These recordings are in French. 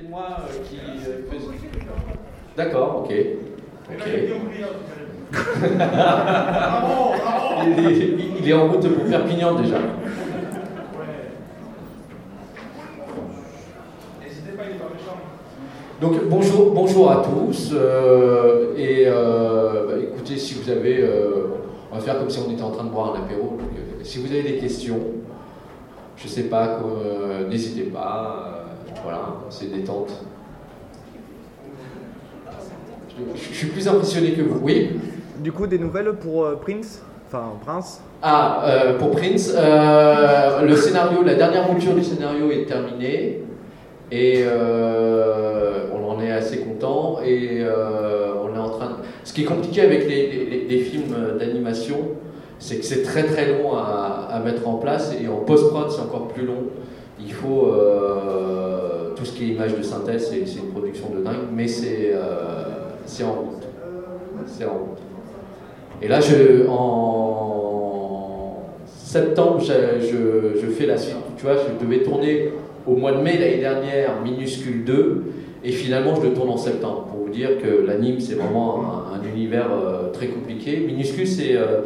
côté de moi euh, qui. euh, fait- D'accord, ok. Ok. il, est- il est en route pour Perpignan déjà. Donc bonjour, bonjour à tous. euh, et euh, bah, écoutez, si vous avez, euh, on va faire comme si on était en train de boire un apéro. Donc, euh, si vous avez des questions, je sais pas, euh, n'hésitez pas. Voilà, c'est détente. Je, je suis plus impressionné que vous. Oui. Du coup, des nouvelles pour euh, Prince? Enfin, Prince? Ah, euh, pour Prince, euh, le scénario, la dernière mouture du scénario est terminée et on en est assez content et on est en train. De... Ce qui est compliqué avec les, les- les films d'animation, c'est que c'est très très long à, à mettre en place et en post-prod c'est encore plus long. Il faut tout ce qui est image de synthèse, c'est une production de dingue, mais c'est euh, c'est en route. C'est en route. Et là, je, en septembre, je, je- fais la suite. Tu vois, je devais tourner au mois de mai l'année dernière Minuscule 2, et finalement, je le tourne en septembre. Pour vous dire que l'anime, c'est vraiment un, un univers euh, très compliqué. Minuscule, c'est euh,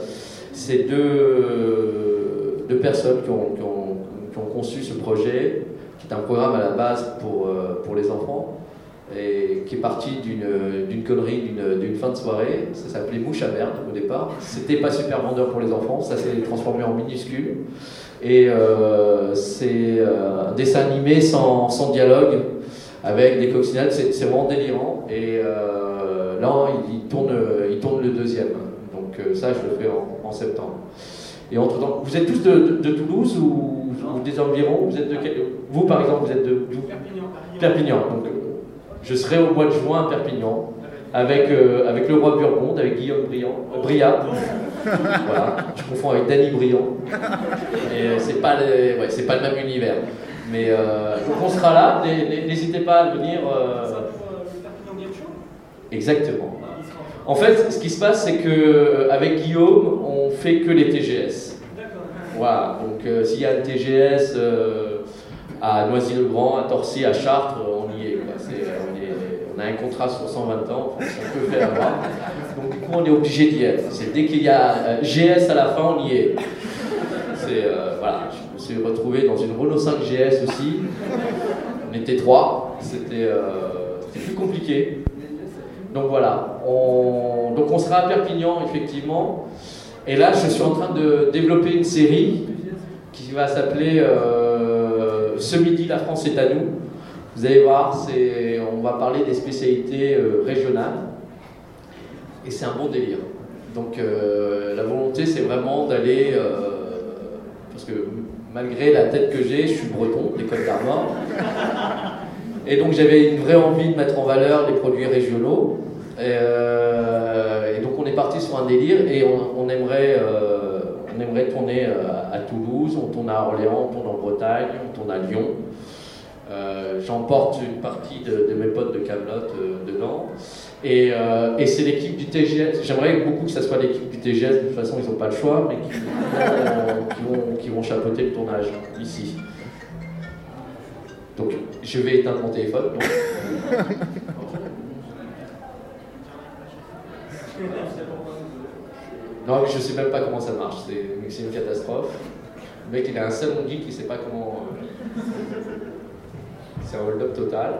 c'est deux, deux personnes qui, ont, qui ont conçu ce projet, qui est un programme à la base pour, euh, pour les enfants et qui est parti d'une connerie d'une- fin de soirée. Ça s'appelait Mouche à merde au départ. C'était pas super vendeur pour les enfants, ça s'est transformé en minuscule. Et euh, c'est euh, un dessin animé sans, sans dialogue, avec des coccinelles, c'est vraiment délirant. Et là, il, tourne, il tourne le deuxième. Donc ça, je le fais en, septembre. Et entre temps, vous êtes tous de, de- de Toulouse ou, ou des environs Vous êtes de quel- Vous, par exemple, vous êtes de d'où Perpignan. Donc, je serai au mois de juin à Perpignan avec, euh, avec le roi Burgonde, avec Guillaume Briand, euh, Briat. voilà, je confonds avec Danny Briand. Et euh, c'est pas, les- ouais, c'est pas le même univers. Mais euh, donc on sera là, N'hé- n'hé- n'hésitez pas à venir. Exactement. En fait, ce qui se passe, c'est que avec Guillaume, on fait que les TGS. Voilà, donc euh, s'il y a un TGS euh, à Noisy-le-Grand, à Torcy, à Chartres, on y est. on, a un contrat sur 120 ans, on peut faire avoir. Donc du coup, on est obligé d'y être. C'est dès qu'il y a euh, GS à la fin, on y est. Euh, voilà, je me suis retrouvé dans une Renault 5 GS aussi. On était trois. C'était euh, plus compliqué. Donc voilà, on, donc on sera à Perpignan effectivement. Et là, je suis en train de développer une série qui va s'appeler euh, Ce midi, la France est à nous. Vous allez voir, on va parler des spécialités euh, régionales. Et c'est un bon délire. Donc euh, la volonté, c'est vraiment d'aller. parce que malgré la tête que j'ai, je suis breton, Côtes d'Armor. Et donc j'avais une vraie envie de mettre en valeur les produits régionaux. Et, et donc on est parti sur un délire et on, euh, aimerait tourner euh, à Toulouse, on tourne à Orléans, on tourne en Bretagne, on tourne à Lyon. Euh, J'emporte une partie de, mes potes de Camelot dedans. Et, c'est l'équipe du TGS. J'aimerais beaucoup que ça soit l'équipe du TGS, de toute façon ils n'ont pas le choix, mais qui, vont- qui chapeauter le tournage ici. Donc je vais éteindre mon téléphone. Non, je sais même pas comment ça marche, c'est une catastrophe. Le mec il a un salon geek, il sait pas comment. euh, C'est un hold-up total.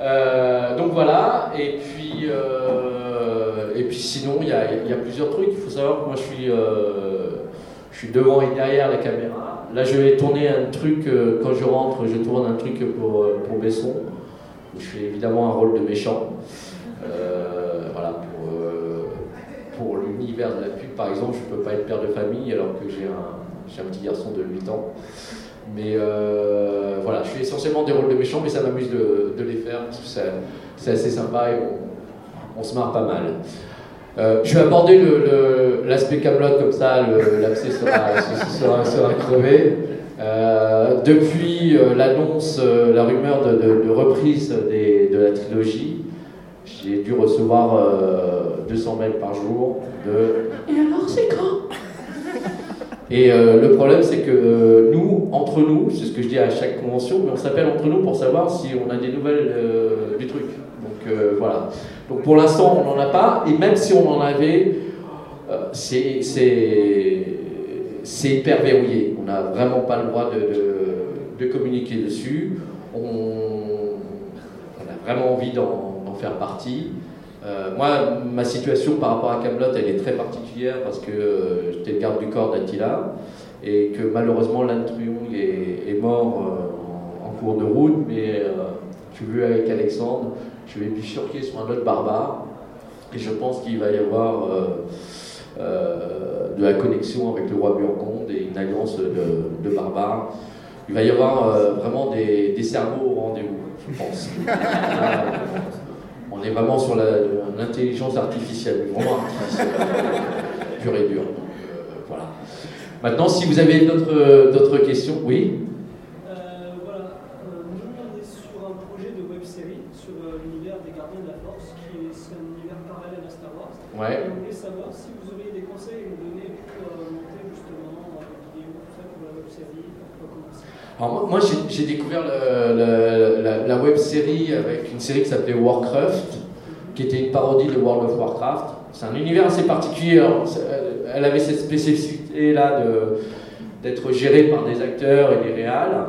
Euh, donc voilà, et puis, euh, et puis sinon il y a, plusieurs trucs. Il faut savoir que moi je suis, je suis devant et derrière la caméra. Là je vais tourner un truc, quand je rentre, je tourne un truc pour, pour Besson. Je fais évidemment un rôle de méchant voilà, pour, euh, pour l'univers de la pub, par exemple, je ne peux pas être père de famille alors que j'ai un, un petit garçon de 8 ans. Mais euh, voilà, je fais essentiellement des rôles de méchants, mais ça m'amuse de, les faire c'est- assez sympa et on, se marre pas mal. Euh, je vais aborder l'aspect Camelot comme ça, l'abcès sera, sera, sera crevé. Euh, depuis l'annonce, la rumeur de, de- de reprise des- de la trilogie, j'ai dû recevoir 200 mails par jour de Et alors c'est quand? Et euh, le problème c'est que euh, nous, entre nous, c'est ce que je dis à chaque convention, mais on s'appelle entre nous pour savoir si on a des nouvelles euh, du truc. Donc voilà. Donc pour l'instant, on n'en a pas, et même si on en avait, c'est c'est hyper verrouillé. On n'a vraiment pas le droit de, de, de communiquer dessus. On, on a vraiment envie d'en faire partie. Euh, moi, ma situation par rapport à Camelot, elle est très particulière parce que euh, j'étais le garde du corps d'Attila et que malheureusement Lan est, mort euh, en, cours de route, mais suis vu avec Alexandre, je vais bifurquer sur un autre barbare et je pense qu'il va y avoir de la connexion avec le roi Burgonde et une alliance de, de barbares. Il va y avoir vraiment des, des cerveaux au rendez-vous, je pense. on est vraiment sur l'intelligence artificielle, vraiment artificielle, pure et dure. Euh, voilà. Maintenant, si vous avez d'autres questions, oui euh, Voilà, euh, nous on est sur un projet de web série sur euh, l'univers des Gardiens de la Force, qui est, est un univers parallèle à Star Wars. Ouais. Et on voulait savoir si vous auriez des conseils à nous donner pour euh, monter justement euh, une vidéo, tout ça pour la web série, pour commencer. Alors moi, j'ai découvert la, la, web série avec une série qui s'appelait Warcraft, qui était une parodie de World of Warcraft. C'est un univers assez particulier. Elle avait cette spécificité-là d'être gérée par des acteurs et des réals.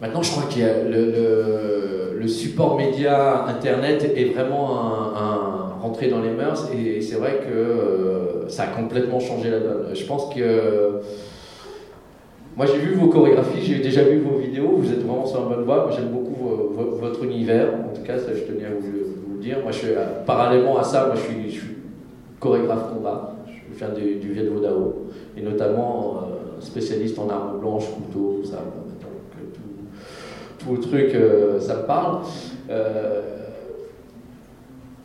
Maintenant, je crois que le, le, support média Internet est vraiment un rentré dans les mœurs et c'est vrai que euh, ça a complètement changé la donne. Je pense que moi, j'ai vu vos chorégraphies, j'ai déjà vu vos vidéos, vous êtes vraiment sur la bonne voie. J'aime beaucoup votre univers. En tout cas, ça, je tenais à vous, le dire. Moi, je suis, parallèlement à ça, moi, je suis, chorégraphe combat. Je viens du, du Viet Dao, et notamment euh, spécialiste en armes blanches, couteaux, tout ça. Tout, le truc, euh, ça me parle. Euh,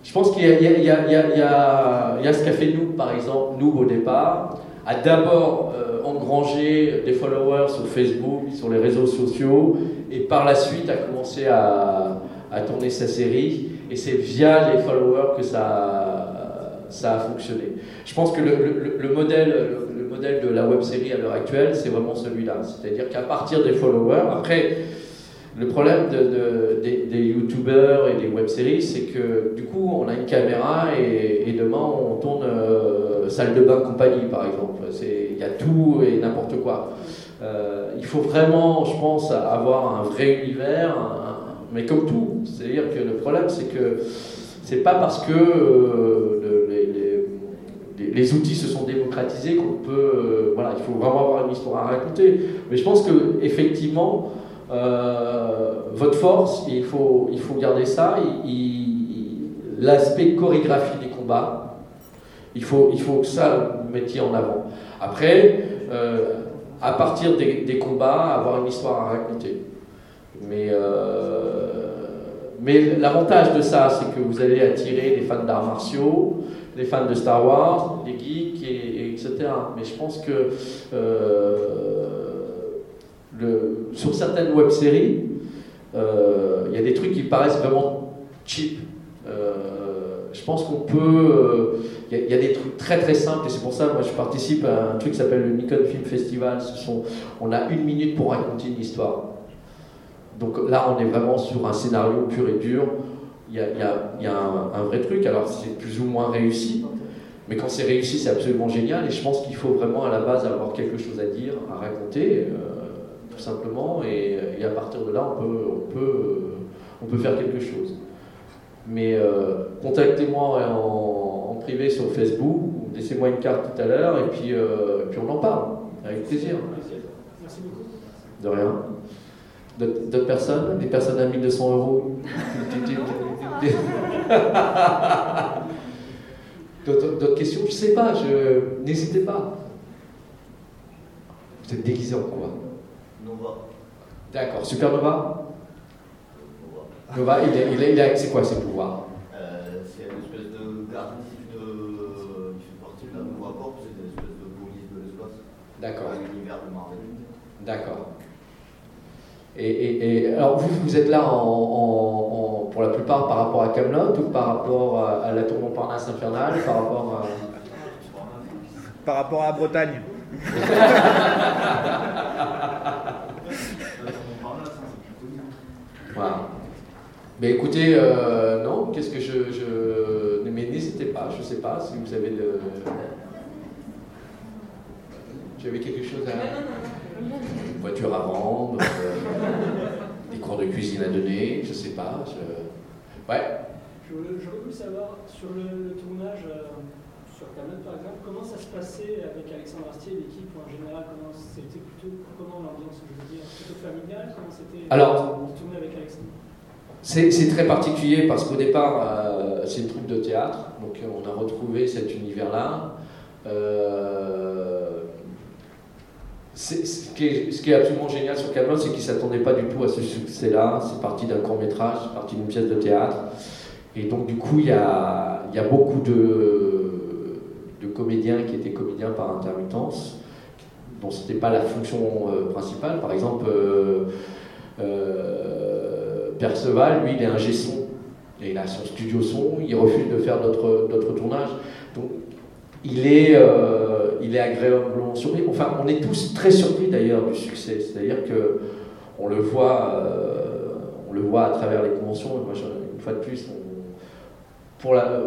je pense qu'il y, a ce qu'a fait nous, par exemple, nous au départ, a d'abord euh, engrangé des followers sur Facebook, sur les réseaux sociaux, et par la suite a commencé à, tourner sa série. Et c'est via les followers que ça, ça a fonctionné. Je pense que le, le, le modèle, le, le, modèle de la web série à l'heure actuelle, c'est vraiment celui-là. C'est-à-dire qu'à partir des followers, après, le problème de, de, des, des youtubeurs et des web-séries, c'est que du coup, on a une caméra et, demain, on tourne euh, salle de bain compagnie, par exemple. Y a tout et n'importe quoi. Euh, il faut vraiment, je pense, avoir un vrai univers, un, mais comme tout. C'est-à-dire que le problème, c'est que c'est pas parce que euh, les, outils se sont démocratisés qu'on peut. Euh, voilà, il faut vraiment avoir une histoire à raconter. Mais je pense que effectivement, votre force, il faut, il faut garder ça. L'aspect chorégraphie des combats, il faut, il faut que ça vous mettiez en avant. Après, euh, à partir des, combats, avoir une histoire à raconter. Mais, euh, mais l'avantage de ça, c'est que vous allez attirer les fans d'arts martiaux, les fans de Star Wars, les geeks, et, et etc. Mais je pense que euh, sur certaines web-séries, il y a des trucs qui paraissent vraiment cheap. Pense qu'on peut. Il y, y, a des trucs très très simples et c'est pour ça moi je participe à un truc qui s'appelle le Nikon Film Festival. On a une minute pour raconter une histoire. Donc là, on est vraiment sur un scénario pur et dur. Il y a, un, vrai truc. Alors c'est plus ou moins réussi, mais quand c'est réussi, c'est absolument génial. Et je pense qu'il faut vraiment à la base avoir quelque chose à dire, à raconter. Euh, tout simplement, et, à partir de là, on peut, on peut, on peut faire quelque chose. Mais euh, contactez-moi en, en, privé sur Facebook, laissez-moi une carte tout à l'heure, et puis, euh, puis on en parle, avec plaisir. Merci beaucoup. De rien. D'autres personnes? Des personnes à 1200 euros? D'autres questions? Je ne sais pas, je... n'hésitez pas. Vous êtes déguisé en quoi? Nova. D'accord. Supernova? Nova. Il, est, il, est, il a, c'est quoi ses pouvoirs? Euh, C'est une espèce de garde de, qui fait partie de la Nova Corp, c'est une espèce de police de l'espace. D'accord. L'univers de Marvel. D'accord. Et, et, et, alors vous, vous êtes là en, en, en, pour la plupart par rapport à Camelot ou par rapport à, à la tour Montparnasse infernale, par rapport à... Par rapport à la Bretagne. Voilà. Mais écoutez, euh, non, qu'est-ce que je. je... Mais n'hésitez pas, je ne sais pas si vous avez le. J'avais quelque chose à. Une voiture à vendre, euh, des cours de cuisine à donner, je ne sais pas. Je... Ouais. J'aurais voulu savoir sur le, tournage euh, sur Camelot par exemple, comment ça se passait avec Alexandre Astier, l'équipe en général, comment c'était plutôt comment l'ambiance, je veux dire, plutôt familiale, comment c'était Alors, tourner avec Alexandre? C'est très particulier parce qu'au départ, euh, c'est une troupe de théâtre, donc euh, on a retrouvé cet univers-là. Euh, ce, qui est, absolument génial sur Camelot, c'est qu'il ne s'attendait pas du tout à ce succès-là. C'est parti d'un court métrage, c'est parti d'une pièce de théâtre. Et donc du coup, il y a, beaucoup de, comédiens qui étaient comédiens par intermittence, dont ce n'était pas la fonction principale. Par exemple, Perceval, lui, il est un son. Et il a son studio son, il refuse de faire d'autres tournages. Donc, il est, euh, il est agréablement surpris. Enfin, on est tous très surpris d'ailleurs du succès. C'est-à-dire que on le voit, euh, on le voit à travers les conventions. Moi, une fois de plus, pour la,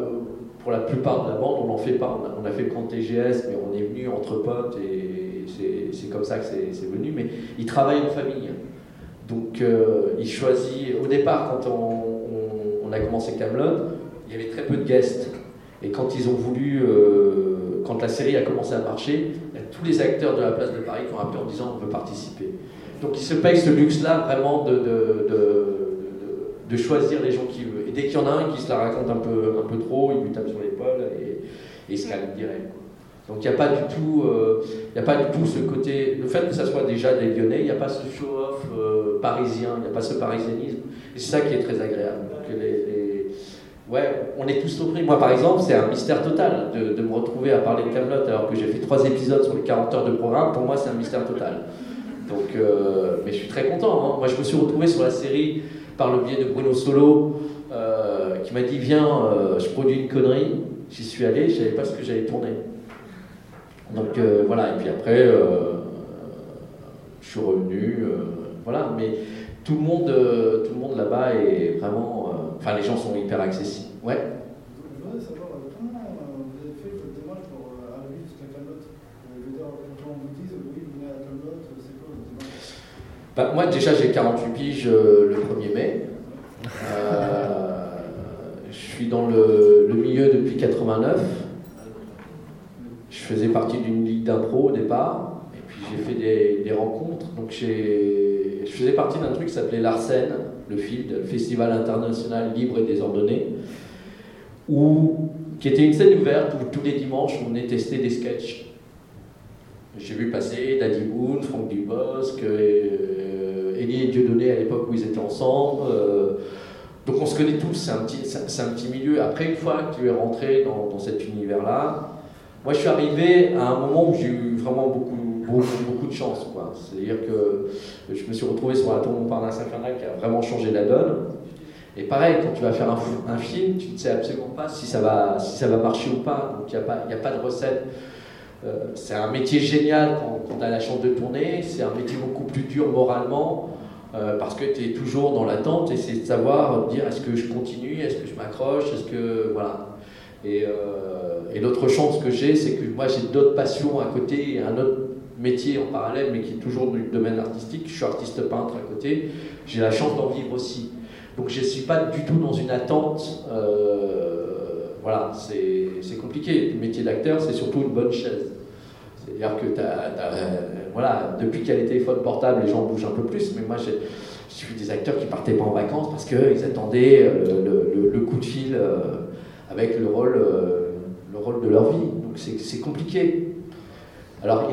pour la plupart de la bande, on n'en fait pas. On a, fait le TGS, mais on est venu entre potes et c'est comme ça que c'est venu. Mais il travaille en famille. Donc euh, il choisit, au départ quand on, a commencé Camelot, il y avait très peu de guests. Et quand ils ont voulu, euh, quand la série a commencé à marcher, tous les acteurs de la place de Paris qui ont appelé en disant on veut participer. Donc il se paye ce luxe-là vraiment de, choisir les gens qu'il veut. Et dès qu'il y en a un qui se la raconte un peu, un peu trop, il lui tape sur l'épaule et, et, il se calme direct. Donc il n'y a pas du tout, euh, il a pas du tout ce côté, le fait que ça soit déjà des Lyonnais, il n'y a pas ce show-off euh, parisien, il n'y a pas ce parisianisme. Et c'est ça qui est très agréable. Ouais, on est tous surpris. Moi, par exemple, c'est un mystère total de, me retrouver à parler de Camelot alors que j'ai fait trois épisodes sur les 40 heures de programme. Pour moi, c'est un mystère total. Donc, euh, mais je suis très content. Hein. Moi, je me suis retrouvé sur la série par le biais de Bruno Solo, qui m'a dit Viens, je produis une connerie. J'y suis allé, je ne savais pas ce que j'allais tourner. Donc euh, voilà, et puis après, euh, je suis revenu, euh, voilà, mais tout le monde, tout le monde là-bas est vraiment, enfin les gens sont hyper accessibles. Ouais. Je voudrais savoir comment vous avez fait votre démarche pour arriver jusqu'à Camelot? Je veux dire, quand on vous dit oui, vous venez à Camelot, c'est quoi votre démarche? Bah, Moi déjà j'ai 48 piges le 1er mai. je suis dans le, le milieu depuis 89. Je faisais partie d'une ligue d'impro au départ, et puis j'ai fait des, rencontres. Donc je faisais partie d'un truc qui s'appelait l'Arsène, le FILD, le Festival international libre et désordonné, où, qui était une scène ouverte où tous les dimanches on venait tester des sketchs. J'ai vu passer Daddy Boone, Franck Dubosc, euh, Elie et Dieudonné à l'époque où ils étaient ensemble. Euh, donc on se connaît tous, c'est un, petit, un petit milieu. Après, une fois que tu es rentré dans cet univers-là, moi, je suis arrivé à un moment où j'ai eu vraiment beaucoup, beaucoup, de chance. C'est-à-dire que je me suis retrouvé sur un tour Montparnasse Infernal qui a vraiment changé la donne. Et pareil, quand tu vas faire un, film, tu ne sais absolument pas si ça va, si ça va marcher ou pas. Donc il n'y a, pas, a de recette. Euh, c'est un métier génial quand, tu as la chance de tourner. C'est un métier beaucoup plus dur moralement. Euh, parce que tu es toujours dans l'attente et c'est de savoir dire est-ce que je continue, est-ce que je m'accroche, est-ce que. Voilà. Et, euh, et l'autre chance que j'ai, c'est que moi j'ai d'autres passions à côté, un autre métier en parallèle, mais qui est toujours le domaine artistique. Je suis artiste peintre à côté. J'ai la chance d'en vivre aussi. Donc je ne suis pas du tout dans une attente. Euh, voilà, c'est compliqué. Le métier d'acteur, c'est surtout une bonne chaise. C'est-à-dire que voilà, depuis qu'il y a les téléphones portables, les gens bougent un peu plus, mais moi j'ai suis des acteurs qui partaient pas en vacances parce qu'ils attendaient euh, le, coup de fil avec le rôle, euh, le rôle de leur vie. Donc c'est compliqué. Alors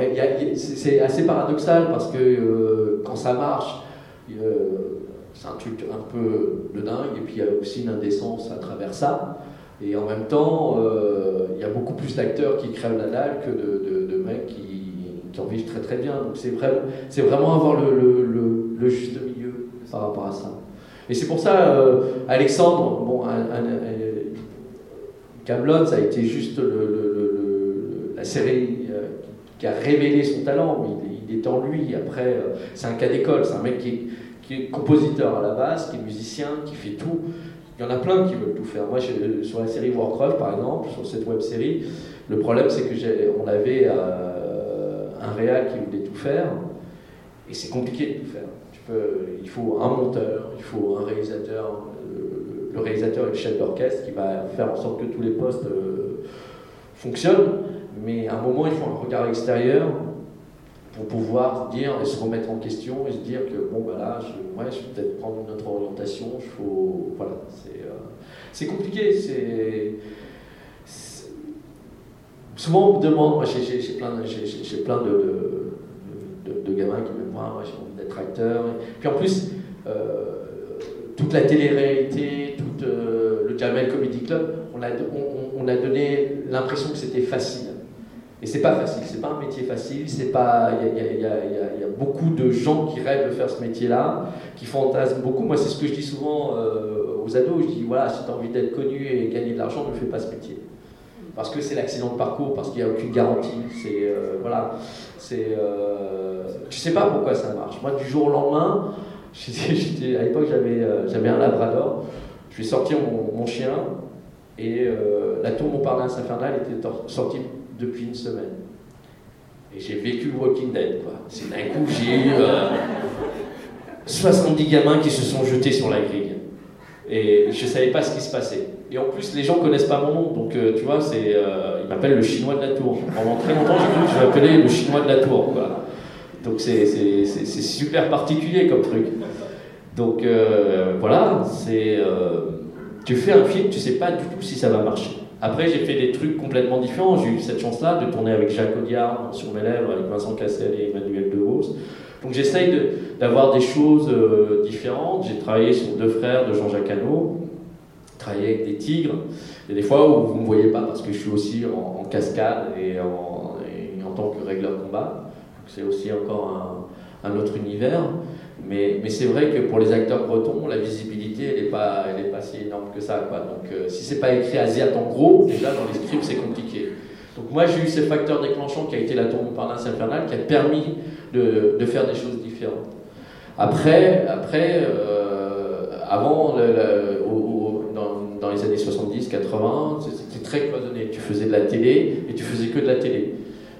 c'est assez paradoxal parce que euh, quand ça marche, c'est un truc un peu de dingue, et puis il y a aussi une indécence à travers ça. Et en même temps, euh, il y a beaucoup plus d'acteurs qui crèvent la dalle que de, mecs qui, qui, en vivent très très bien. Donc c'est vraiment, vraiment avoir le, juste milieu par rapport à ça. Et c'est pour ça, Alexandre, bon, Camelot, ça a été juste la série euh, qui a révélé son talent. Il, il est en lui. Après, euh, c'est un cas d'école, c'est un mec qui est, compositeur à la base, qui est musicien, qui fait tout. Il y en a plein qui veulent tout faire. Moi, je- sur la série Warcraft, par exemple, sur cette web série, le problème, c'est que on avait euh, un réal qui voulait tout faire, et c'est compliqué de tout faire. Il faut un monteur, il faut un réalisateur, le, réalisateur et le chef d'orchestre qui va faire en sorte que tous les postes euh, fonctionnent, mais à un moment, il faut un regard extérieur pour pouvoir dire et se remettre en question et se dire que bon bah là je, je vais peut-être prendre une autre orientation il faut voilà c'est euh, compliqué c'est souvent on me demande moi j'ai- plein de, de, gamins qui me voient moi j'ai envie d'être acteur. Puis en plus euh, toute la télé-réalité tout euh, le Jamel Comedy Club on a, on, on a donné l'impression que c'était facile et c'est pas facile, c'est pas un métier facile, c'est pas. Il y a, beaucoup de gens qui rêvent de faire ce métier-là, qui fantasment beaucoup. Moi, c'est ce que je dis souvent euh, aux ados. Je dis voilà, si tu as envie d'être connu et gagner de l'argent, ne fais pas ce métier. Parce que c'est l'accident de parcours, parce qu'il n'y a aucune garantie. C'est. euh, voilà. C'est. Euh, sais pas pourquoi ça marche. Moi, du jour au lendemain, j'étais- à l'époque, j'avais euh, un labrador. Je vais sortir mon, mon chien et euh, la tour Montparnasse infernale était sortie depuis une semaine. Et j'ai vécu Walking Dead, quoi. C'est d'un coup, j'ai eu euh, 70 gamins qui se sont jetés sur la grille. Et je savais pas ce qui se passait. Et en plus, les gens connaissent pas mon nom, donc euh, tu vois, c'est, euh, ils m'appellent le chinois de la tour. Pendant très longtemps, j'ai cru que je m'appelais le chinois de la tour, quoi. Donc c'est, super particulier comme truc. Donc euh, voilà, c'est. euh, tu fais un film, tu sais pas du tout si ça va marcher. Après, j'ai fait des trucs complètement différents. J'ai eu cette chance-là de tourner avec Jacques Audiard sur mes lèvres, avec Vincent Cassel et Emmanuel DeVos. Donc j'essaye de- d'avoir des choses euh, différentes. J'ai travaillé sur Deux frères de Jean-Jacques Hano, travaillé avec des tigres. Il y a des fois où vous ne me voyez pas parce que je suis aussi en, cascade et en, en tant que régleur combat. C'est aussi encore un, autre univers. Mais, c'est vrai que pour les acteurs bretons, la visibilité, elle n'est pas, pas si énorme que ça. Quoi. Donc euh, si c'est pas écrit Asiat en gros, déjà dans les scripts, c'est compliqué. Donc moi, j'ai eu ce facteur déclenchant qui a été la tour Montparnasse infernale, qui a permis de, faire des choses différentes. Après, après euh, avant, dans, dans les années 70-80, c'était très cloisonné. Tu faisais de la télé et tu faisais que de la télé.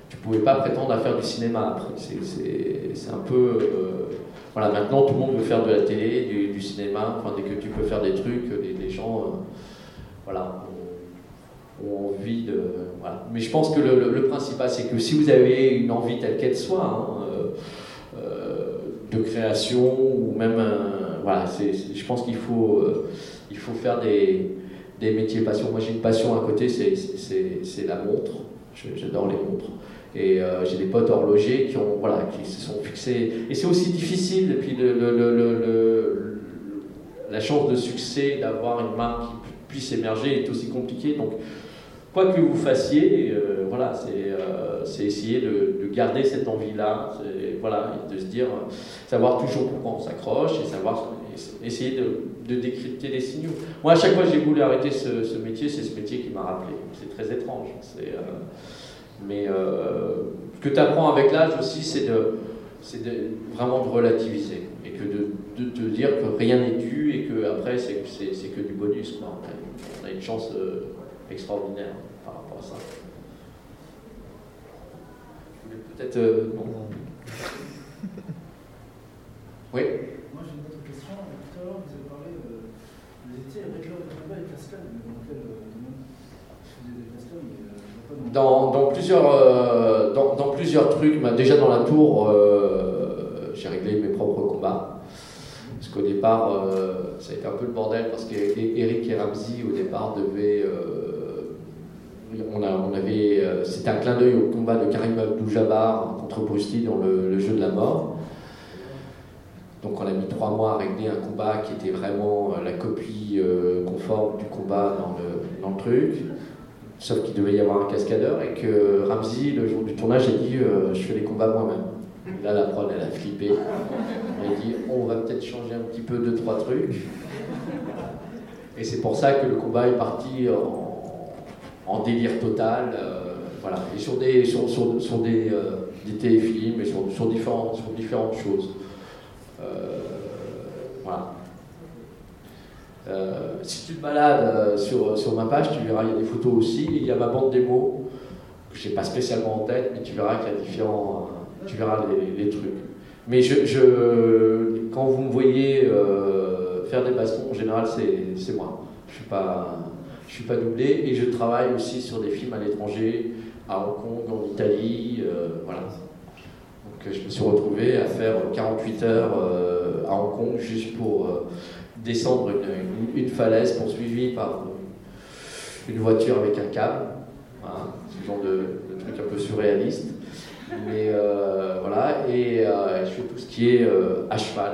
Tu pouvais pas prétendre à faire du cinéma après. C'est- un peu... euh, voilà, maintenant tout le monde veut faire de la télé, du, cinéma. Dès que tu peux faire des trucs, les, les gens, euh, voilà, ont, envie de. Voilà. Mais je pense que le, le- principal, c'est que si vous avez une envie telle qu'elle soit, hein, euh, euh, de création ou même, voilà, c'est- je pense qu'il faut, euh, faut faire des, des métiers passion. Moi, j'ai une passion à côté, c'est- la montre. J'adore les montres. Et euh, j'ai des potes horlogers qui, ont, voilà, qui se sont fixés. Et c'est aussi difficile. Et puis le, le- le- la chance de succès, d'avoir une marque qui pu- puisse émerger est aussi compliquée. Donc, quoi que vous fassiez, euh, voilà, c'est euh, essayer de, de garder cette envie-là. Voilà, de se dire, savoir toujours pourquoi on s'accroche et savoir essayer de, de décrypter les signaux. Moi, à chaque fois que j'ai voulu arrêter ce, ce métier, c'est ce métier qui m'a rappelé. C'est très étrange. C'est, euh, mais euh, ce que tu apprends avec l'âge aussi, c'est de, de, vraiment de relativiser et que de, de te dire que rien n'est dû et que après c'est, que du bonus. Quoi. On, a, une chance euh, extraordinaire par rapport à ça. Je voulais peut-être. euh, non. Oui. Moi j'ai une autre question. Tout à l'heure vous avez parlé, euh, vous étiez de combat et cascade, mais dans quel domaine Je faisais des cascades, mais euh, Dans, dans plusieurs, euh, dans, plusieurs trucs, bah, déjà dans la tour, euh, j'ai réglé mes propres combats. Parce qu'au départ, euh, ça a été un peu le bordel parce qu'Eric et Ramsey, au départ, devaient. on, avait, c'était un clin d'œil au combat de Karim Abdul-Jabbar contre Lee dans le, le jeu de la mort. Donc on a mis trois mois à régler un combat qui était vraiment la copie conforme du combat dans le, dans le truc. Sauf qu'il devait y avoir un cascadeur et que Ramsey, le jour du tournage, a dit euh, Je fais les combats moi-même. Là, la prod, elle a flippé. Elle a dit On va peut-être changer un petit peu deux, trois trucs. Et c'est pour ça que le combat est parti en, délire total. euh, voilà, et sur des, sur, sur, sur des, euh, téléfilms et sur, sur, différentes, sur différentes choses. Euh, voilà. Euh, si tu te balades euh, sur, sur ma page, tu verras, il y a des photos aussi, il y a ma bande démo, que je n'ai pas spécialement en tête, mais tu verras qu'il y a différents, euh, tu verras les, trucs. Mais quand vous me voyez euh, faire des bastons, en général, c'est moi. Je ne suis, pas- suis pas doublé et je travaille aussi sur des films à l'étranger, à Hong Kong, en Italie, euh, voilà. Donc euh, je me suis retrouvé à faire 48 heures euh, à Hong Kong juste pour euh, descendre une, falaise poursuivie par une voiture avec un câble. Voilà, ce genre de, truc un peu surréaliste. Mais euh, voilà, et euh, je fais tout ce qui est euh, à cheval.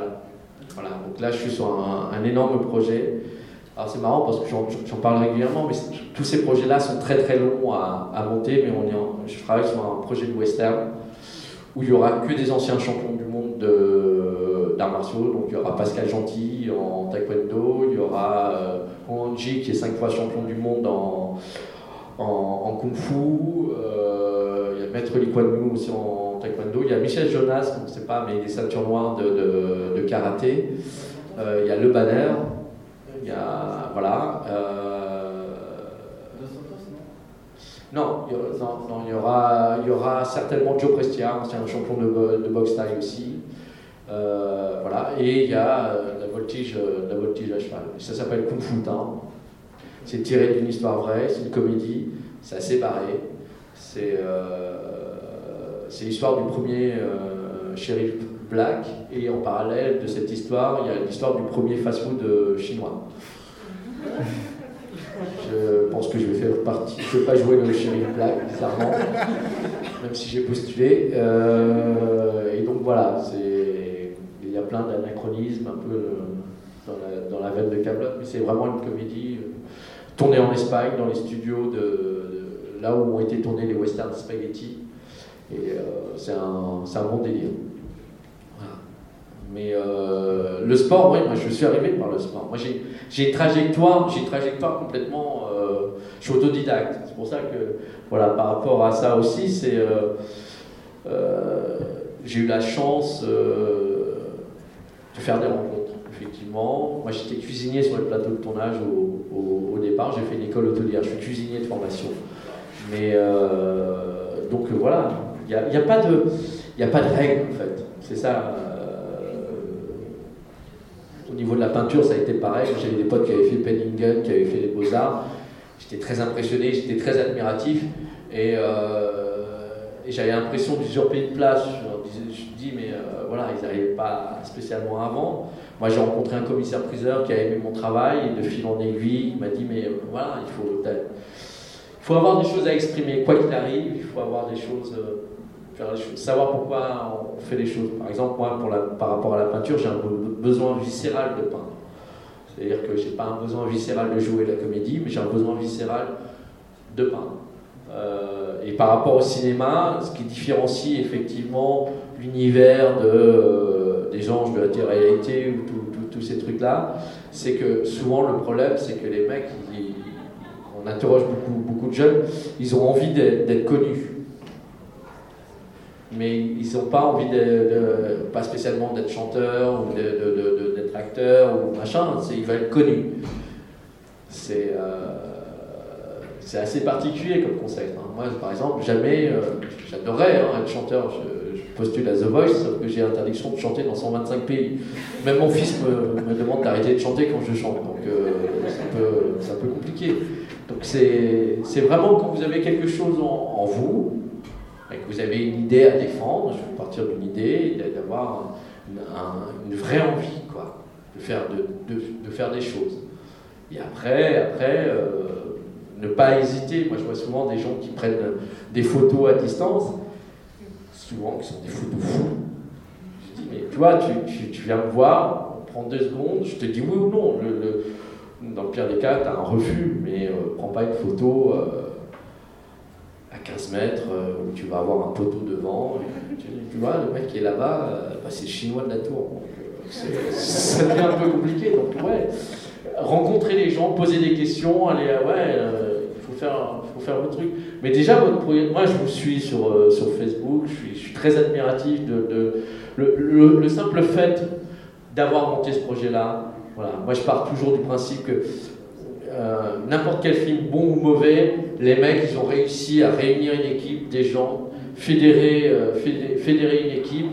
Voilà, donc là je suis sur un, énorme projet. Alors c'est marrant parce que j'en parle régulièrement, mais tous ces projets-là sont très très longs à, à monter, mais on est en- je travaille sur un projet de western où il y aura que des anciens champions du monde de- d'arts martiaux. Donc il y aura Pascal Gentil en taekwondo, il y aura euh, Hong Ji qui est cinq fois champion du monde en, en, en kung fu, euh, il y a Maître Lee Kuan aussi en taekwondo, il y a Michel Jonas, on ne sait pas, mais il est ceinture noire de, de- de karaté, Euh, il y a Le Banner, il y a. Voilà. non non, il y aura, il y aura, certainement Joe Prestia, ancien champion de, de boxe taille aussi. Euh, voilà, et il y a euh, la, voltige, euh, la voltige à cheval. Ça s'appelle Kung Fu. C'est tiré d'une histoire vraie, c'est une comédie, c'est assez barré. C'est l'histoire du premier shérif black, et en parallèle de cette histoire, il y a l'histoire du premier fast-food chinois. Je pense que je vais faire partie. Je ne vais pas jouer le shérif black, bizarrement, même si j'ai postulé. Et donc voilà, c'est y a plein d'anachronismes un peu euh, dans la, dans la veine de Camelot, mais c'est vraiment une comédie euh, tournée en Espagne, dans les studios de, là où ont été tournés les western spaghetti. Et euh, c'est un, un bon délire. Mais le sport, oui, moi je suis arrivé par le sport. Moi j'ai une trajectoire, j'ai trajectoire complètement. je suis autodidacte. C'est pour ça que, voilà, par rapport à ça aussi, c'est. j'ai eu la chance de faire des rencontres, effectivement. Moi j'étais cuisinier sur le plateau de tournage au, départ. J'ai fait une école hôtelière. Je suis cuisinier de formation. Mais euh, donc euh, voilà, il n'y a, y a pas de. N'y a pas de règle en fait. C'est ça. euh, au niveau de la peinture, ça a été pareil. J'avais des potes qui avaient fait Penningen, qui avaient fait les beaux-arts. J'étais très impressionné, j'étais très admiratif. Et, euh, et j'avais l'impression d'usurper une place leur disais, je me dis, mais euh, voilà, ils n'arrivaient pas spécialement avant. Moi, j'ai rencontré un commissaire-priseur qui a aimé mon travail. Et de fil en aiguille, il m'a dit, mais euh, voilà, il faut, il faut avoir des choses à exprimer. Quoi qu'il arrive, il faut avoir des choses. euh, choses, savoir pourquoi on fait les choses. Par exemple, moi, pour la, par rapport à la peinture, j'ai un be- besoin viscéral de peindre. C'est-à-dire que j'ai pas un besoin viscéral de jouer la comédie, mais j'ai un besoin viscéral de peindre. Euh, et par rapport au cinéma, ce qui différencie effectivement l'univers de, euh, des anges de la télé-réalité ou tous ces trucs-là, c'est que souvent le problème, c'est que les mecs, on interroge beaucoup, beaucoup de jeunes, ils ont envie d'être connus mais ils n'ont pas envie de, pas spécialement d'être chanteur ou d'être acteur ou machin, ils veulent être connus. C'est, euh, c'est assez particulier comme concept. hein. Moi, par exemple, jamais, euh, j'adorais hein, être chanteur. Postule à The Voice, sauf que j'ai interdiction de chanter dans 125 pays. Même mon fils me, me demande d'arrêter de chanter quand je chante, donc euh, c'est, un un peu compliqué. Donc c'est, vraiment quand vous avez quelque chose en- vous, et que vous avez une idée à défendre, je vais partir d'une idée, d'avoir une, un- une vraie envie, quoi, de faire, de, de- de faire des choses. Et après, après euh, ne pas hésiter. Moi, je vois souvent des gens qui prennent des photos à distance, souvent qui sont des photos fous. Je dis, mais tu tu, tu- viens me voir, on prend deux secondes, je te dis oui ou non. Le- le- dans le pire des cas, tu as un refus, mais euh, prends pas une photo. euh, à 15 mètres euh, où tu vas avoir un poteau devant. tu, tu vois, le mec qui est là-bas, bah, c'est le chinois de la tour. Ça devient un peu compliqué. Donc, ouais, rencontrer les gens, poser des questions, aller, ouais, faut faire, faut votre truc. Mais déjà, votre projet, moi je vous suis sur, euh, sur Facebook, je suis, très admiratif de, le, le- le simple fait d'avoir monté ce projet-là. Voilà. Moi je pars toujours du principe que euh, n'importe quel film, bon ou mauvais, les mecs ils ont réussi à réunir une équipe, des gens, fédérer, euh, fédé- fédérer une équipe,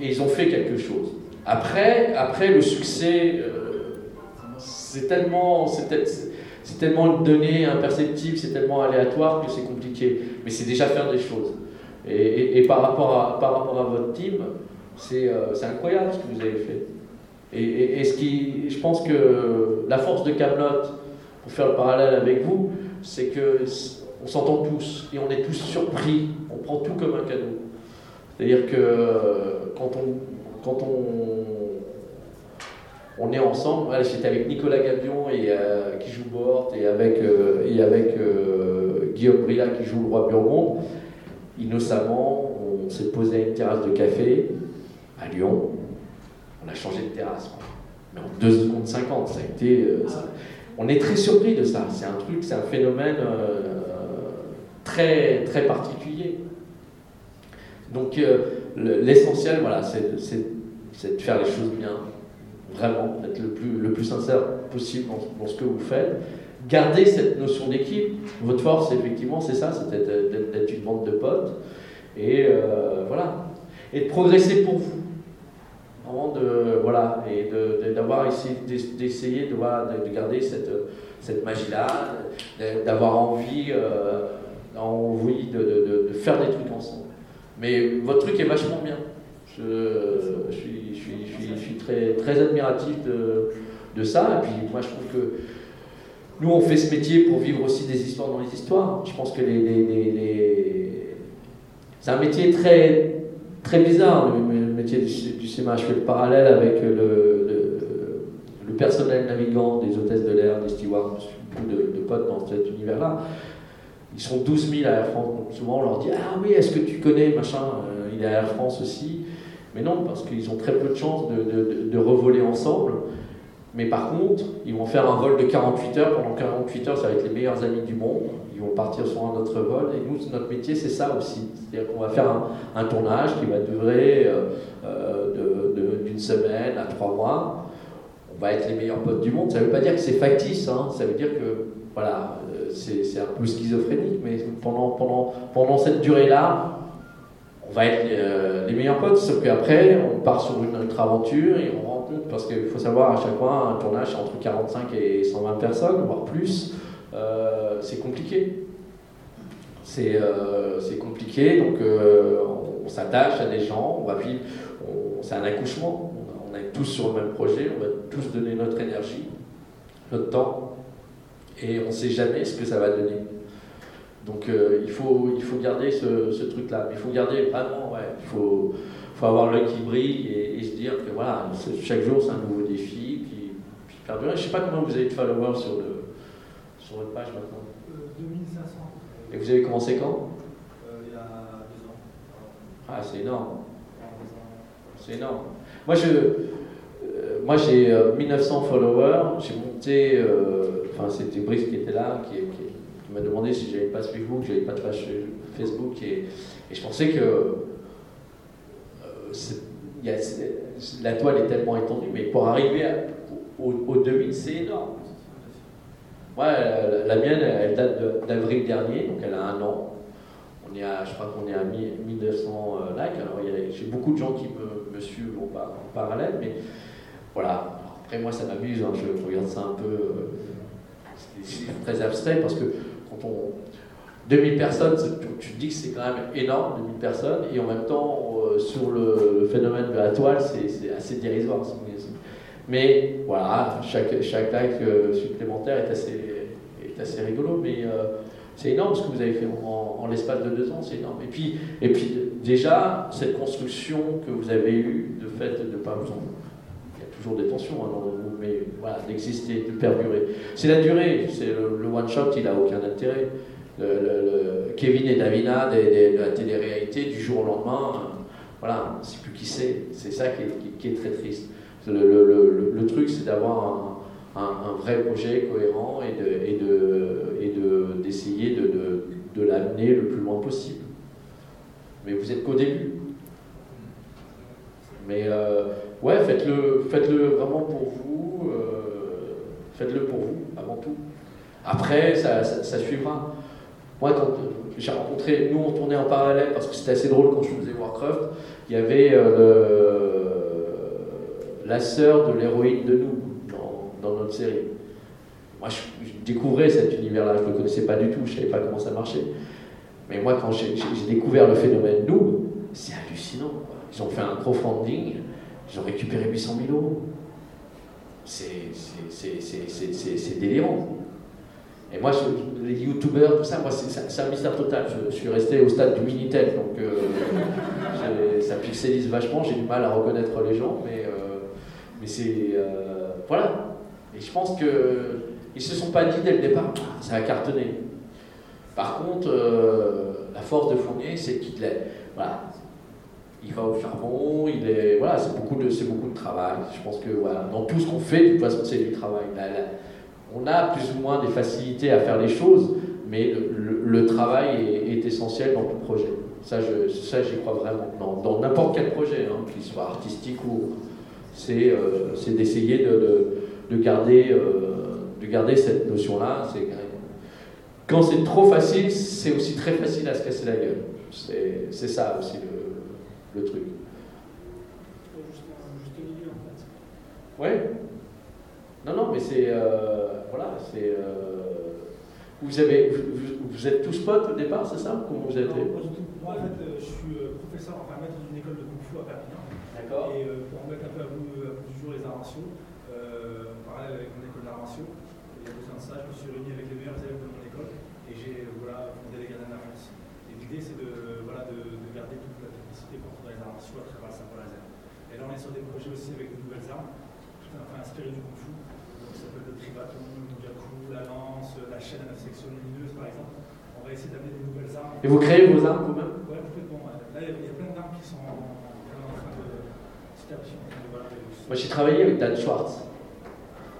et ils ont fait quelque chose. Après, après le succès, c'est tellement, c'est- tellement donné, imperceptible, c'est tellement aléatoire que c'est compliqué. Mais c'est déjà faire des choses. Et, et- et par, rapport à, par rapport à votre team, c'est euh, incroyable ce que vous avez fait. Et, et- ce qui, je pense que la force de Camelot, pour faire le parallèle avec vous, c'est que on s'entend tous et on est tous surpris. On prend tout comme un cadeau. C'est-à-dire que euh, quand on, quand on, on est ensemble, voilà, j'étais avec Nicolas Gabion et, euh, qui joue Bohort et avec, euh, et avec euh, Guillaume Bria qui joue le roi Burgonde. Innocemment, on s'est posé à une terrasse de café à Lyon. On a changé de terrasse. quoi. Mais en 2 secondes 50, ça a été. ça- On est très surpris de ça. C'est un truc, c'est un phénomène très, très particulier. Donc le- l'essentiel, voilà, c'est de faire les choses bien, vraiment, d'être le plus, le plus sincère possible dans, ce que vous faites. Garder cette notion d'équipe. Votre force, effectivement, c'est ça, c'est d'être- une bande de potes. Et euh, voilà. Et de progresser pour vous. Vraiment de, voilà, et d'avoir d'essayer de, garder cette, cette magie-là, d'avoir envie, euh, envie de- de faire des trucs ensemble. Mais votre truc est vachement bien. Je, suis, je suis, je suis- très, très admiratif de, de ça. Et puis moi, je trouve que nous, on fait ce métier pour vivre aussi des histoires dans les histoires. Je pense que c'est un métier très, très bizarre, le, métier du, du cinéma. Je fais le parallèle avec le, le- personnel navigant des hôtesses de l'air, des stewards, beaucoup de, potes dans cet univers-là. Ils sont 12 000 à Air France, souvent on leur dit Ah oui, est-ce que tu connais machin euh, Il est à Air France aussi. Mais non, parce qu'ils ont très peu de chances de, de- de- revoler ensemble. Mais par contre, ils vont faire un vol de 48 heures. Pendant 48 heures, ça va être les meilleurs amis du monde. Ils vont partir sur un autre vol. Et nous, notre métier, c'est ça aussi. C'est-à-dire qu'on va faire un, un tournage qui va durer euh, euh, d'une semaine à trois mois. On va être les meilleurs potes du monde. Ça ne veut pas dire que c'est factice. hein. Ça veut dire que voilà, euh, c'est un peu schizophrénique. Mais pendant, pendant, pendant cette durée-là, va être euh, les meilleurs potes, sauf qu'après, on part sur une autre aventure et on rencontre, parce qu'il faut savoir, à chaque fois, un tournage, entre 45 et 120 personnes, voire plus. Euh, c'est compliqué. C'est euh, compliqué, donc on, s'attache à des gens, on va vivre, c'est un accouchement, on est tous sur le même projet, on va tous donner notre énergie, notre temps, et on ne sait jamais ce que ça va donner. Donc euh, il, faut, il faut garder ce, ce truc-là. Il faut garder vraiment, ouais, il faut, faut avoir l'œil qui brille et, et se dire que voilà, chaque jour c'est un nouveau défi. Puis, puis perdurer. Je ne sais pas combien vous avez de followers sur, le, sur votre page maintenant. Euh, 2500. Et vous avez commencé quand? Euh, il y a deux ans. Ah, c'est énorme. C'est énorme. Moi, je, euh, moi j'ai euh, 1900 followers. J'ai monté, enfin, c'était Brice qui était là, qui, qui- qui m'a demandé si j'avais pas de Facebook, j'avais pas de page Facebook, et, et je pensais que euh, il a- la toile est tellement étendue, mais pour arriver à- au, au 2000, c'est énorme. Ouais, la, mienne, elle date d'avril dernier, donc elle a un an. On est à, je crois qu'on est à 1000 1200 euh, likes. Alors il j'ai beaucoup de gens qui me, suivent en, par- en parallèle, mais voilà. Après moi, ça m'amuse. hein, je regarde ça un peu. euh, c'est très abstraits parce que quand on 2000 personnes, tu, te dis que c'est quand même énorme, 2000 personnes, et en même temps, euh, sur le, phénomène de la toile, c'est assez dérisoire. Mais voilà, chaque, chaque like euh, supplémentaire est assez, est assez rigolo, mais euh, c'est énorme ce que vous avez fait en, en l'espace de deux ans, c'est énorme. Et puis, et puis déjà, cette construction que vous avez eue, de fait de ne pas vous en... Toujours des tensions hein, mais voilà, d'exister, de perdurer. C'est la durée, c'est le, one-shot, il n'a aucun intérêt. Le, Kevin et Davina des- des- de la télé-réalité, du jour au lendemain, euh, voilà, sait plus qui c'est. C'est ça qui est, très triste. Le, truc, c'est d'avoir un, vrai projet cohérent et de, et de, et de d'essayer de, de, de l'amener le plus loin possible. Mais vous êtes qu'au début. Mais euh, ouais, faites-le faites -le vraiment pour vous. euh, faites-le pour vous, avant tout. Après, ça, suivra. Moi, quand j'ai rencontré, nous on tournait en parallèle parce que c'était assez drôle quand je faisais Warcraft. Il y avait euh, la sœur de l'héroïne de nous dans, notre série. Moi, je, découvrais cet univers-là, je ne le connaissais pas du tout, je ne savais pas comment ça marchait. Mais moi, quand j'ai découvert le phénomène Noob, c'est hallucinant. Ils ont fait un crowdfunding, ils ont récupéré 800 000 euros. C'est- délirant. Et moi, les youtubeurs, tout ça, moi, c'est un mystère total. Je, suis resté au stade du Minitel, donc euh, ça pixelise vachement, j'ai du mal à reconnaître les gens, mais, euh, c'est. euh, voilà. Et je pense qu'ils se sont pas dit dès le départ, Ah, ça a cartonné. Par contre, la force de Fournier, c'est qu'il. Voilà. Il va au charbon, il est. Voilà, c'est beaucoup, de- beaucoup de travail. Je pense que voilà, dans tout ce qu'on fait, de toute façon, c'est du travail. La- on a plus ou moins des facilités à faire les choses, mais le, travail est, essentiel dans tout projet. Ça, je, ça, j'y crois vraiment. Dans, n'importe quel projet, hein, qu'il soit artistique ou c'est, euh, c'est d'essayer de, de- de garder, euh, de garder cette notion-là. C'est quand c'est trop facile, c'est aussi très facile à se casser la gueule. C'est, c'est ça aussi le, le truc. Ouais. Non, non, mais c'est. euh, voilà, c'est. euh, vous, avez, vous, vous- vous êtes tous potes au départ, c'est ça Comment vous êtes Non, pas du tout. Moi, en fait, euh, je suis professeur, enfin maître d'une école de Kung Fu à Perpignan. D'accord. Et euh, pour remettre un peu à bout, à du jour les arts martiaux, en parallèle avec mon école d'arts martiaux, il y a besoin de ça, je me suis réuni avec les meilleurs élèves de mon école et j'ai voilà, fondé les France. Et l'idée, c'est de, voilà, de, de garder toute la technicité qu'on trouve dans les arts martiaux à travers laser. Et là, on est sur des projets aussi avec de nouvelles armes, tout un peu inspiré du Kung Fu. Donc, ça s'appelle le tribaton, le nunjaku, la lance, la chaîne à 9 sections lumineuses, par exemple. On va essayer d'amener des nouvelles armes. Et vous créez vos armes vous-même? Ouais, complètement. ouais. Là, il y a- il y a plein d'armes qui sont en, train de de- Moi, j'ai travaillé avec Dan Schwartz,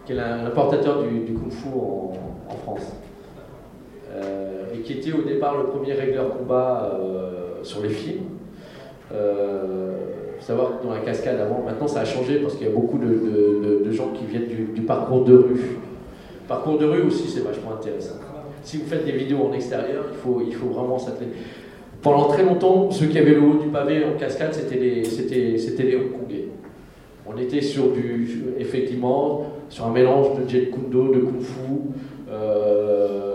qui est l'im- l'importateur du, du Kung Fu en, en France. Euh, et qui était au départ le premier régleur combat euh, sur les films. Euh, faut savoir que dans la cascade avant, maintenant ça a changé parce qu'il y a beaucoup de, gens qui viennent du, parcours de rue. Parcours de rue aussi, c'est vachement intéressant. Si vous faites des vidéos en extérieur, il faut, il faut vraiment s'atteler. Pendant très longtemps, ceux qui avaient le haut du pavé en cascade, c'était les, les Hongkongais. On était sur du, effectivement, sur un mélange de Jet Kundo, de Kung Fu. euh,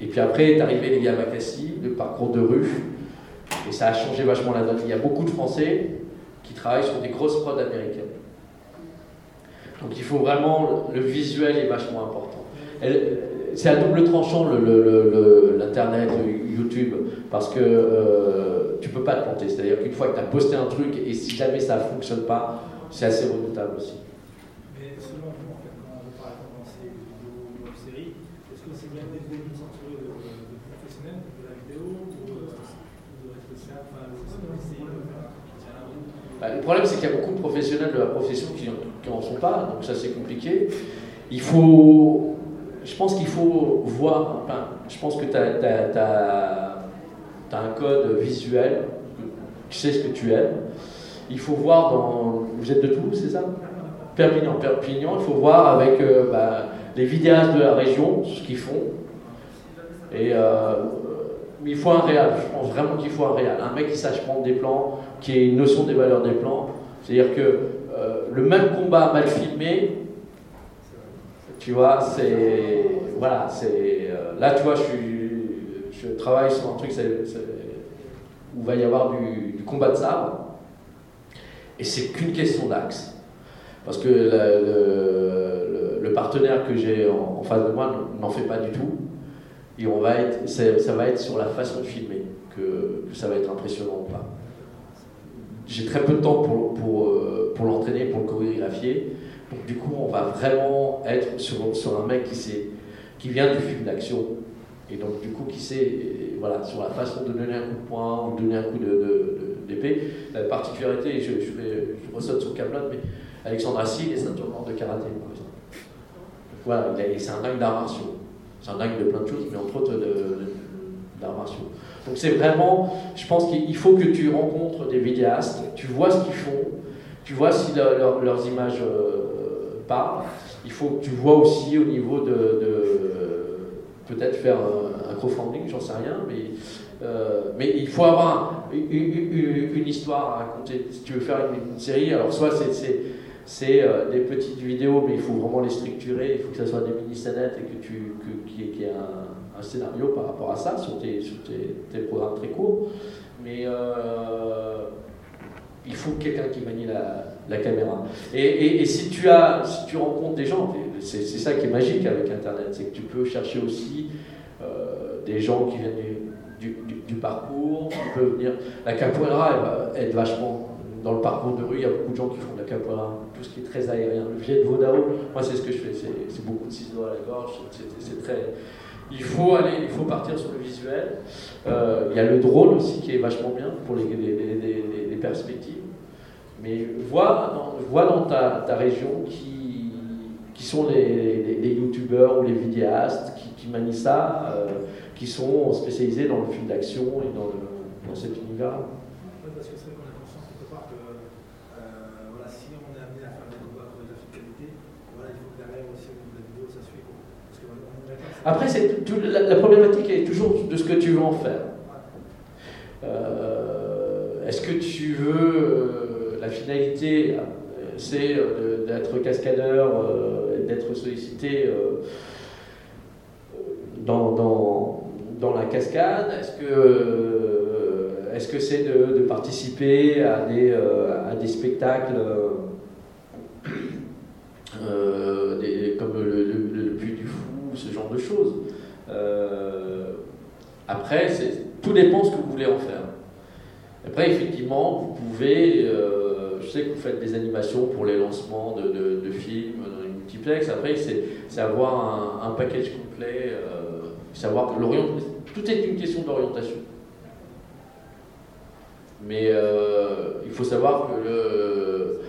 et puis après est arrivé les Yamakasi, le parcours de rue. Et ça a changé vachement la donne. Il y a beaucoup de Français qui travaillent sur des grosses prods américaines. Donc il faut vraiment, le visuel est vachement important. C'est à double tranchant l'Internet, YouTube, parce que euh, tu peux pas te planter. C'est-à-dire qu'une fois que tu as posté un truc, et si jamais ça ne fonctionne pas, c'est assez redoutable aussi. Mais vous, en fait, série, est-ce que c'est bien dès le début de s'entourer de, de professionnels de la vidéo ou euh, ou de rester simple, enfin, c'est essayer de faire un truc qui tient la route Bah, le problème, c'est qu'il y a beaucoup de professionnels de la profession qui n'en sont pas, donc ça c'est compliqué. Il faut. Je pense qu'il faut voir. Je pense que tu as, un code visuel, tu sais ce que tu aimes. Il faut voir dans. Vous êtes de Toulouse, c'est ça? Perpignan. Perpignan, il faut voir avec euh, bah, les vidéastes de la région ce qu'ils font. Et euh, il faut un réal, je pense vraiment qu'il faut un réal. Un mec qui sache prendre des plans, qui ait une notion des valeurs des plans. C'est-à-dire que euh, le même combat mal filmé, tu vois, c'est. Voilà, c'est. euh, là, tu vois, je, travaille sur un truc où va y avoir du, combat de sabre. Et c'est qu'une question d'axe. Parce que le, partenaire que j'ai en face de moi n'en fait pas du tout. Et on va être, ça va être sur la façon de filmer que, ça va être impressionnant ou pas. J'ai très peu de temps pour, pour, euh, pour l'entraîner, pour le chorégraphier. Donc du coup, on va vraiment être sur, sur un mec qui, sait, qui vient du film d'action. Et donc du coup, qui sait, voilà, sur la façon de donner un coup de poing ou de donner un coup d'épée. La particularité, je, je, vais, je sur Camelot, mais Alexandre Assis, est ceinture noire de karaté, par exemple. Voilà, c'est un dingue d'arts martiaux. C'est un dingue de plein de choses, mais entre autres d'arts martiaux. Donc c'est vraiment, je pense qu'il faut que tu rencontres des vidéastes, tu vois ce qu'ils font, tu vois si leur- leur- leurs images euh, parlent. Il faut que tu vois aussi au niveau de, de- peut-être faire un, un crowdfunding, j'en sais rien, mais, euh, mais il faut avoir un- une, une- une histoire à raconter. Si tu veux faire une, une série, alors soit c'est- c'est euh, des petites vidéos, mais il faut vraiment les structurer, il faut que ça soit des mini-scénettes et que qu'il qu'il y ait un, un scénario par rapport à ça sur tes, sur tes, programmes très courts. Mais euh, il faut quelqu'un qui manie la, caméra. Et, et- si, tu as, si tu rencontres des gens, c'est ça qui est magique avec Internet, c'est que tu peux chercher aussi euh, des gens qui viennent du, du- parcours, tu peux venir. La capoeira être vachement dans le parcours de rue, il y a beaucoup de gens qui font de la capoeira, tout ce qui est très aérien. Le de Vodao, moi c'est ce que je fais, c'est beaucoup de ciseaux à la gorge, c'est- très. Il faut aller, il faut partir sur le visuel. Euh, il y a le drone aussi qui est vachement bien pour les, perspectives. Mais vois dans, vois dans ta, ta région qui, qui sont les, youtubeurs ou les vidéastes qui, qui manient ça, euh, qui sont spécialisés dans le film d'action et dans, dans cet univers. Ouais, parce que c'est vrai qu'on a conscience quelque part que euh, voilà, si on est amené à faire des combats chorégraphiques de qualité, voilà, il faut que derrière aussi au niveau de la vidéo ça suit. quoi. Parce que voilà, on est d'accord, Après, la, problématique est toujours de ce que tu veux en faire. Euh, Est-ce que tu veux euh, la finalité, euh, c'est d'être cascadeur, d'être sollicité dans, dans, dans la cascade? Est-ce que est-ce que c'est de, de participer à des, à des spectacles euh, euh, des- comme le, le, le Puy du Fou, ce genre de choses Euh, Après, tout dépend ce que vous voulez en faire. Après, effectivement, vous pouvez, euh, je sais que vous faites des animations pour les lancements de, de- de films dans les multiplex. Après, c'est avoir un, package complet, euh, savoir que l'orient, tout est une question d'orientation. Mais euh, il faut savoir que le.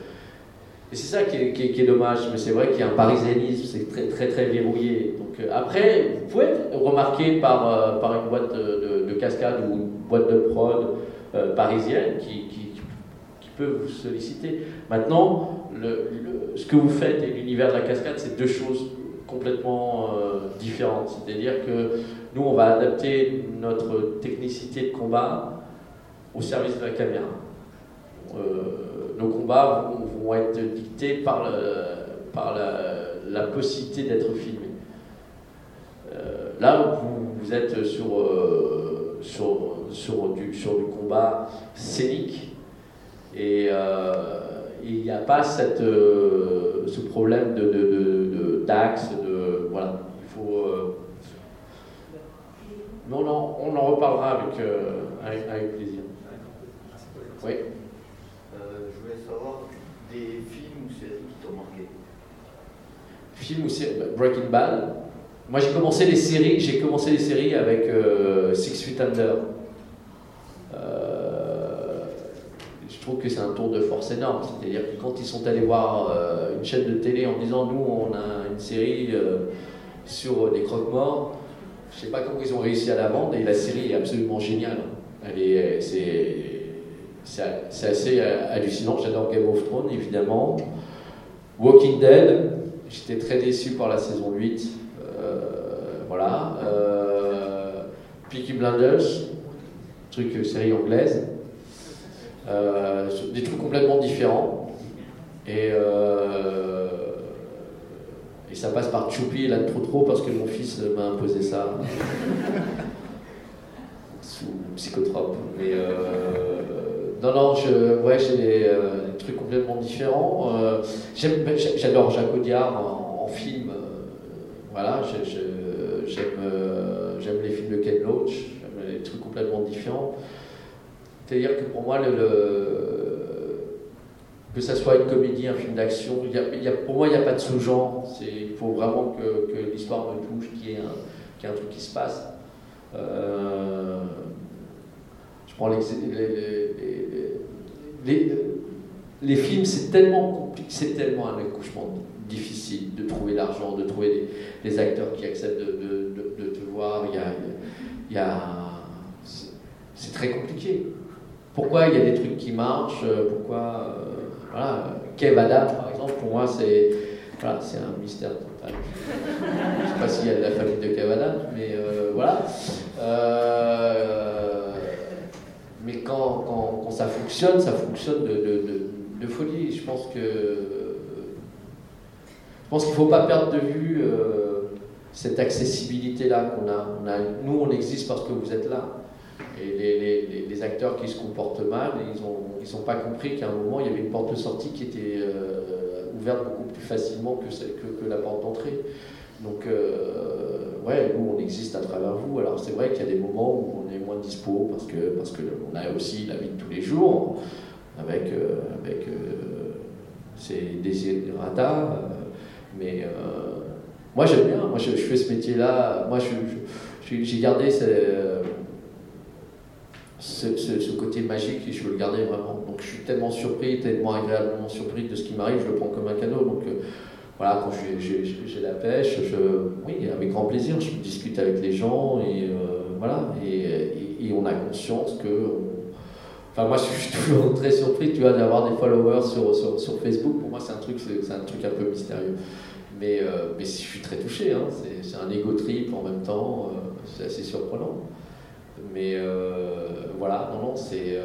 Et c'est ça qui est dommage, mais c'est vrai qu'il y a un parisianisme, c'est très très très verrouillé. Euh, après, vous pouvez être remarqué par, euh, par une boîte de, de- de cascade ou une boîte de prod euh, parisienne qui, qui, peut vous solliciter. Maintenant, ce que vous faites et l'univers de la cascade, c'est deux choses complètement différentes. C'est-à-dire que nous, on va adapter notre technicité de combat au service de la caméra. Nos combats vont, être dictés par, la possibilité d'être filmés. Euh, là, vous, vous êtes sur, euh, sur, sur, du, sur du combat scénique et euh, il n'y a pas cette, ce problème de, de, de- de- d'axe, de, voilà, il faut... euh, mais on en, reparlera avec, avec, avec plaisir. Oui. Euh, je voulais savoir des films ou séries qui t'ont marqué. film ou série bah, Breaking Bad. Moi, j'ai commencé les séries. J'ai commencé les séries avec euh, Six Feet Under. Euh, je trouve que c'est un tour de force énorme. C'est-à-dire que quand ils sont allés voir euh, une chaîne de télé en disant nous, on a une série sur des croque-morts, je sais pas comment ils ont réussi à la vendre. Et la série est absolument géniale. Elle est, c'est, c'est, assez hallucinant. J'adore Game of Thrones, évidemment. Walking Dead, j'étais très déçu par la saison 8. Euh, voilà. Euh, Peaky Blinders, truc euh, série anglaise. Des trucs complètement différents. Et, ça passe par Choupi et là trop trop parce que mon fils m'a imposé ça. Sous psychotrope. Mais non, non, je, ouais, j'ai des, trucs complètement différents. J'adore Jacques Audiard en film. Voilà, euh, j'aime les films de Ken Loach, j'aime les trucs complètement différents. C'est-à-dire que pour moi, que ça soit une comédie, un film d'action, pour moi, il n'y a pas de sous-genre. Il faut vraiment que, l'histoire me touche, qu'il y, ait un- truc qui se passe. Euh, je prends les- les- les- les films, c'est tellement compliqué, c'est tellement un accouchement difficile de trouver l'argent, de trouver des, acteurs qui acceptent de, de- voir, il y a, il y a c'est- très compliqué. Sais il y a des trucs qui marchent, pourquoi, euh, voilà, Kev Adam, par exemple, pour moi, c'est voilà, un mystère total. Je ne sais pas s'il y a de la famille de Kev Adam, mais euh, voilà. Euh, mais quand, quand, ça fonctionne, ça fonctionne de, de, folie. Je pense que pense qu'il ne faut pas perdre de vue euh, cette accessibilité-là qu'on a. Nous, on existe parce que vous êtes là. Et les, acteurs qui se comportent mal, ils n'ont pas compris qu'à un moment, il y avait une porte de sortie qui était euh, ouverte beaucoup plus facilement que, la porte d'entrée. Donc, euh, ouais, nous, on existe à travers vous. Alors, c'est vrai qu'il y a des moments où on est moins dispo parce que parce que on a aussi la vie de tous les jours avec, euh, avec ses désirata. Euh, mais euh, moi, j'aime bien. Moi, je, je, fais ce métier-là. Moi, j'ai gardé ce, ce, ce, côté magique et je veux le garder vraiment. Donc, je suis tellement surpris, tellement agréablement surpris de ce qui m'arrive. Je le prends comme un cadeau. Donc, euh, voilà, quand j'ai la pêche, je, oui, avec grand plaisir, je discute avec les gens et euh, voilà. Et, et, on a conscience que. Enfin, moi, je suis toujours très surpris, tu vois, d'avoir des followers sur, sur, sur, Facebook. Pour moi, c'est un truc, c'est un truc un peu mystérieux. Mais, euh, mais je suis très touché. Hein. C'est un ego trip en même temps. Euh, c'est assez surprenant. Mais euh, voilà, non, non, c'est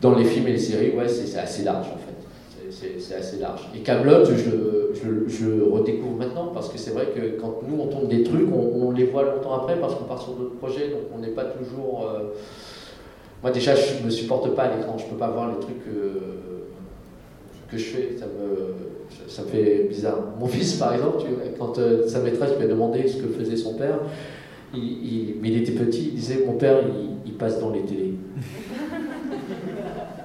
dans les films et les séries, ouais, c'est assez large en fait. C'est assez large. Et Camelot, je, je, je, redécouvre maintenant parce que c'est vrai que quand nous on tourne des trucs, on les voit longtemps après parce qu'on part sur d'autres projets, donc on n'est pas toujours moi déjà, je me supporte pas à l'écran, je peux pas voir les trucs que, que je fais, ça me, ça me fait bizarre. Mon fils, par exemple, tu, quand euh, sa maîtresse lui a demandé ce que faisait son père, il, il, mais il était petit, il disait Mon père, il, il passe dans les télés.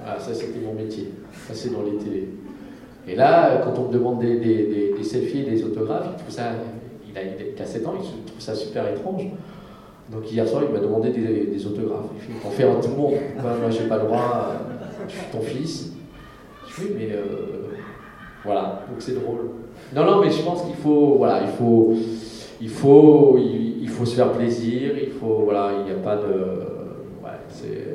voilà, ça c'était mon métier, passer dans les télés. Et là, quand on me demande des, des, des, des selfies et des autographes, il, trouve ça, il, a, il a 7 ans, il trouve ça super étrange. Donc hier soir, il m'a demandé des, autographes. Il fait, on fait un tout le monde. Moi, j'ai pas le droit. Je suis ton fils. Je dis, mais euh, voilà. Donc c'est drôle. Non, non, mais je pense qu'il faut, voilà, il faut, il faut, il, faut se faire plaisir. Il faut, voilà, il n'y a pas de,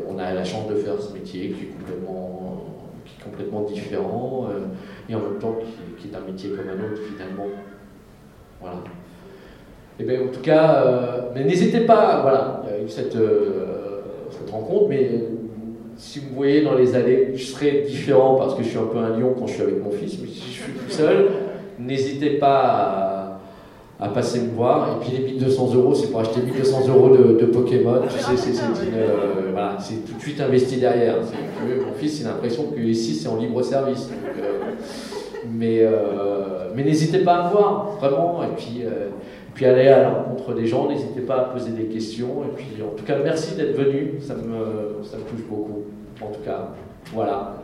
on a la chance de faire ce métier qui est complètement, qui est complètement différent euh, et en même temps qui, qui est un métier comme un autre finalement. Voilà. Et bien, en tout cas, euh, mais n'hésitez pas, voilà, il y a eu cette, euh, cette rencontre, mais euh, si vous voyez dans les allées, je serai différent parce que je suis un peu un lion quand je suis avec mon fils, mais si je suis tout seul, n'hésitez pas à, passer me voir. Et puis les 1200 euros, c'est pour acheter 1200 euros de, de Pokémon, tu sais, c'est euh, voilà, tout de suite investi derrière. Mon fils, il a l'impression que ici, c'est en libre service. Mais mais n'hésitez pas à me voir, vraiment, et puis puis aller à la des gens, n'hésitez pas à poser des questions. Et puis en tout cas, merci d'être venu, ça me, ça me touche beaucoup. En tout cas, voilà.